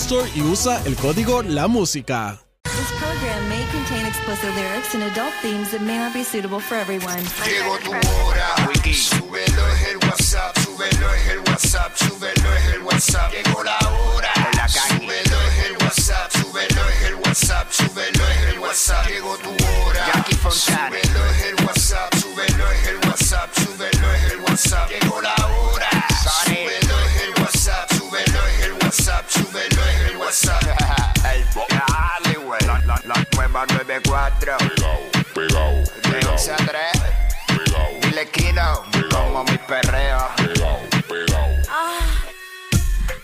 Store y usa el código La Música. This program may contain explicit lyrics and adult themes that may not be suitable for everyone. Llegó tu hora, súbelo es el WhatsApp, súbelo es el WhatsApp, súbelo es el WhatsApp. Llegó la hora, 994. Pegao, pegao. De 11 a 3. Pegao. Dile kilo. Como mi perreo. Pegao, pegao. Ah.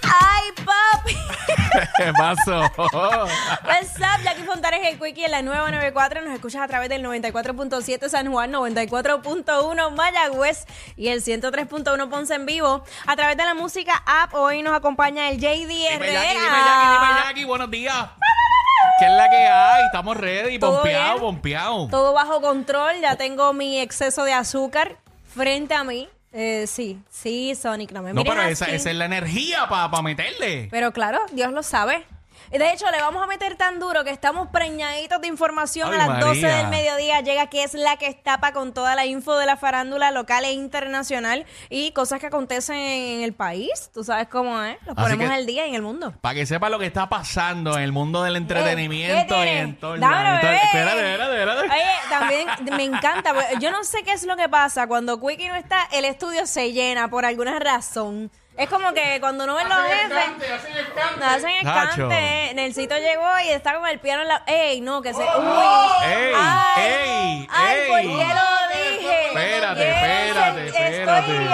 Ay, papi. ¿Qué pasó? What's up, Jackie Fontanes, el Quickie en la nueva 94. Nos escuchas a través del 94.7 San Juan, 94.1 Mayagüez y el 103.1 Ponce en vivo. A través de la música app, hoy nos acompaña el JD Herrera. Dime, Jackie, dime, Jackie, dime, Jackie. Buenos días. ¿Qué es la que hay? Estamos ready, ¿Todo pompeado, bien? pompeado. Todo bajo control. Ya tengo mi exceso de azúcar frente a mí. Eh, sí, sí, Sonic, no me No, miren pero esa, así. esa es la energía para meterle. Pero claro, Dios lo sabe. Y De hecho, le vamos a meter tan duro que estamos preñaditos de información Ay, a las 12 María. del mediodía. Llega que es la que estapa con toda la info de la farándula local e internacional y cosas que acontecen en el país. Tú sabes cómo es. Los Así ponemos que- al día y en el mundo. Para que sepa lo que está pasando en el mundo del entretenimiento Eh, ¿qué y en todo el Dámelo, bebé. Espérate, espérate, espérate. Oye, también me encanta. porque Yo no sé qué es lo que pasa cuando Quickie no está, el estudio se llena por alguna razón. Es como que cuando no ven los jefes. No hacen Nacho. escante. Nelsito llegó y está con el piano en la. ¡Ey! No, que se. ¡Uy! ¡Ey! ¡Ay! ¡Ey! ¡Ay! ¿Por ey. qué lo dije? Espérate, espérate, espérate. Estoy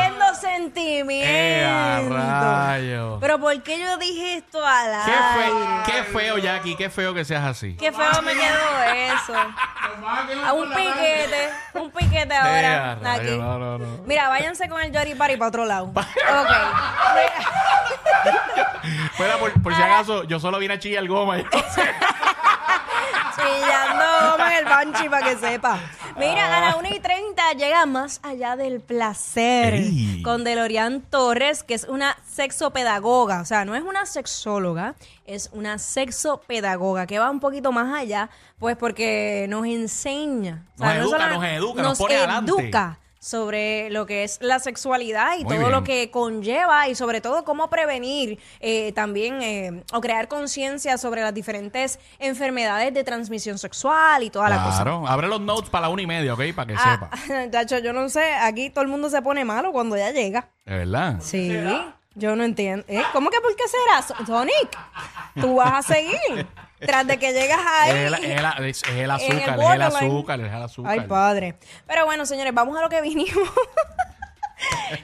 viendo ¡Eh, a rayo! Pero ¿por qué yo dije esto al Qué, aire? fe- qué feo, Jackie, qué feo que seas así. Qué feo me quedó eso. A un piquete, un piquete Eh, a ahora. rayo, aquí. no, no, no. Mira, váyanse con el Jory Party para otro lado. ok. Fuera, por, por si acaso, yo solo vine a chillar goma. yo no sé. Chillando goma en el banchi para que sepa. Mira, a la 1 y 30 llega más allá del placer Ey. con Delorian Torres, que es una sexopedagoga. O sea, no es una sexóloga, es una sexopedagoga que va un poquito más allá, pues porque nos enseña. O sea, Nos educa, solo- nos educa, nos pone adelante. Sobre lo que es la sexualidad y Muy todo lo que conlleva y sobre todo cómo prevenir eh, también eh, o crear conciencia sobre las diferentes enfermedades de transmisión sexual y toda la cosa. Claro, abre los notes para la una y media, ¿ok? Para que Ah, sepa. Tacho, yo no sé, aquí todo el mundo se pone malo cuando ya llega. De verdad. Sí, yo no entiendo. ¿Eh? ¿Cómo que por qué será, So- Sonic? Tú vas a seguir tras de que llegas ahí. Es el, es el- es el en el azúcar, es el azúcar, es el azúcar. Ay, padre. Pero bueno, señores, vamos a lo que vinimos.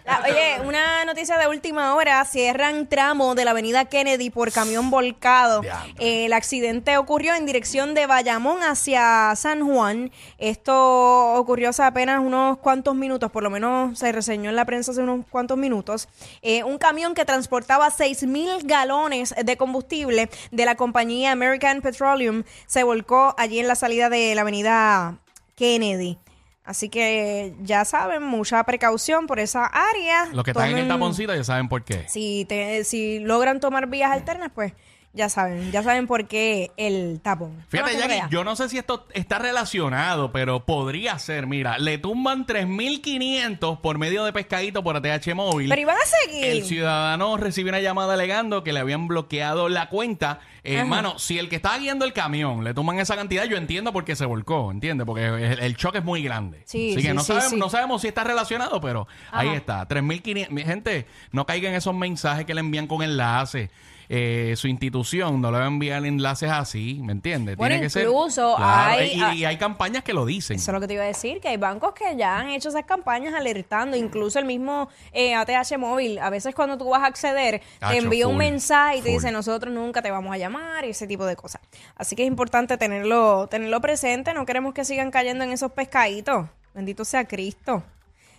La- oye, una noticia de última hora. Cierran tramo de la avenida Kennedy por camión volcado. Eh, el accidente ocurrió en dirección de Bayamón hacia San Juan. Esto ocurrió hace apenas unos cuantos minutos, por lo menos se reseñó en la prensa hace unos cuantos minutos. Eh, un camión que transportaba 6 mil galones de combustible de la compañía American Petroleum se volcó allí en la salida de la avenida Kennedy. Así que ya saben, mucha precaución por esa área. Los que están en el taponcito ya saben por qué. si, te- si logran tomar vías alternas, pues ya saben, ya saben por qué el tapón. Fíjate, Jackie, yo no sé si esto está relacionado, pero podría ser. Mira, le tumban 3.500 por medio de pescadito por ATH móvil. Pero iban a seguir. El ciudadano recibió una llamada alegando que le habían bloqueado la cuenta. Eh. Hermano, si el que estaba guiando el camión le toman esa cantidad, yo entiendo por qué se volcó, ¿entiendes? Porque el, el choque es muy grande. Sí, Así que sí, no, sí, sabemos, sí. no sabemos si está relacionado, pero ahí Ajá. está. 3.500. Mi gente, no caigan esos mensajes que le envían con enlaces. Eh, su institución no le va a enviar enlaces así, ¿me entiendes? Bueno, Tiene que ser. incluso Claro, hay- y, y hay campañas que lo dicen. Eso es lo que te iba a decir, que hay bancos que ya han hecho esas campañas alertando, incluso el mismo eh, ATH móvil, a veces cuando tú vas a acceder, te envía un mensaje y te full. dice nosotros nunca te vamos a llamar y ese tipo de cosas. Así que es importante tenerlo, tenerlo presente, no queremos que sigan cayendo en esos pescaditos. Bendito sea Cristo.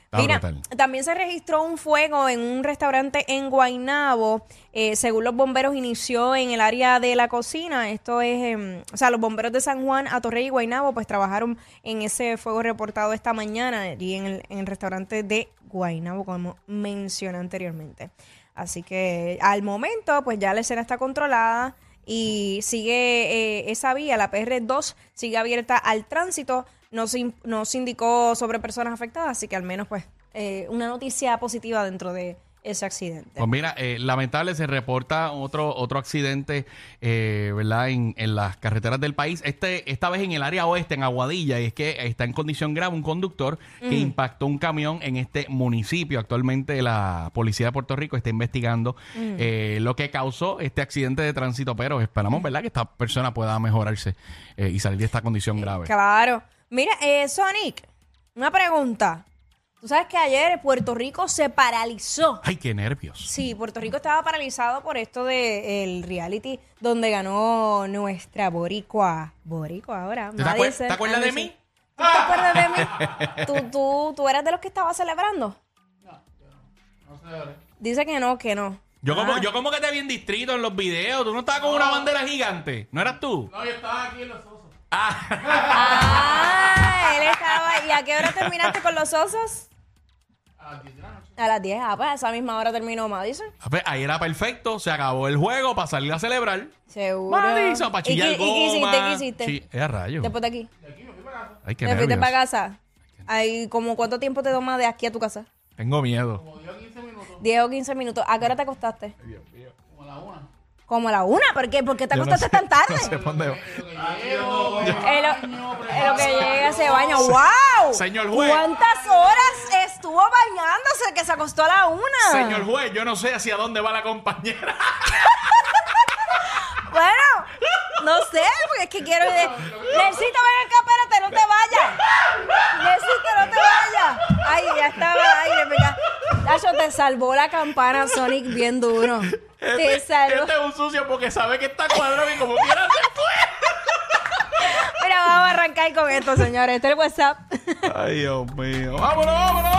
Está Mira, brutal. también se registró un fuego en un restaurante en Guaynabo. Eh, según los bomberos, inició en el área de la cocina. Esto es, em, o sea, los bomberos de San Juan, Atorrey y Guaynabo, pues trabajaron en ese fuego reportado esta mañana allí en el, en el restaurante de Guaynabo, como mencioné anteriormente. Así que al momento, pues ya la escena está controlada y sigue eh, esa vía, la PR2 sigue abierta al tránsito. No se, no se indicó sobre personas afectadas, así que al menos pues eh, una noticia positiva dentro de ese accidente. Pues mira, eh, lamentable se reporta otro otro accidente, eh, ¿verdad? En, en las carreteras del país. Este esta vez en el área oeste, en Aguadilla, y es que está en condición grave un conductor que impactó un camión en este municipio. Actualmente la policía de Puerto Rico está investigando eh, lo que causó este accidente de tránsito, pero esperamos, ¿verdad? Que esta persona pueda mejorarse eh, y salir de esta condición grave. Claro. Mira, eh, Sonic, una pregunta. Tú sabes que ayer Puerto Rico se paralizó. Ay, qué nervios. Sí, Puerto Rico estaba paralizado por esto de el reality donde ganó nuestra boricua. Boricua ahora. ¿Te, Nadie acuer- se- te acuerdas de mí? ¿Tú te acuerdas de mí? ¿Tú, tú, tú eras de los que estaba celebrando? Dice que no, que no. Yo como, Ah. yo como que te vi en distrito en los videos. Tú no estabas con una bandera gigante. ¿No eras tú? No, yo estaba aquí en los osos. Ah, él estaba. ¿Y a qué hora terminaste con los osos? A las 10 de la noche. A las 10. Ah, pues a esa misma hora terminó Madison. Ah, pues, Ahí era perfecto, se acabó el juego para salir a celebrar. Seguro. Madison, para ¿Y chillar qué, y qué hiciste? goma. ¿Qué hiciste? Sí, es a rayo. Después de aquí. Ay, qué ¿Te fuiste nervios. para casa? Ay, ¿como cuánto tiempo te toma de aquí a tu casa? Tengo miedo. 10 o 15 minutos. ¿A qué hora te acostaste? Como a la una. Como a la una. ¿Por qué? ¿Por qué te Yo no acostaste sé- tan tarde? no sé pa' dónde va. En lo, en lo que llega se baña. ¡Wow! Señor juez. ¿Cuántas horas estuvo bañándose que se acostó a la una? Señor juez, yo no sé hacia dónde va la compañera. Bueno, no sé, porque es que quiero. Necesito ven acá, espérate, no te vayas. Necesito, no te vayas. Ay, ya estaba aire, mira. Te salvó la campana Sonic bien duro. Te salvó. Este es un sucio porque sabe que está cuadrado y como quiera se fue. Mira, vamos a arrancar con esto, señores. Este es el WhatsApp. Ay, Dios mío. ¡Vámonos, vámonos, vámonos!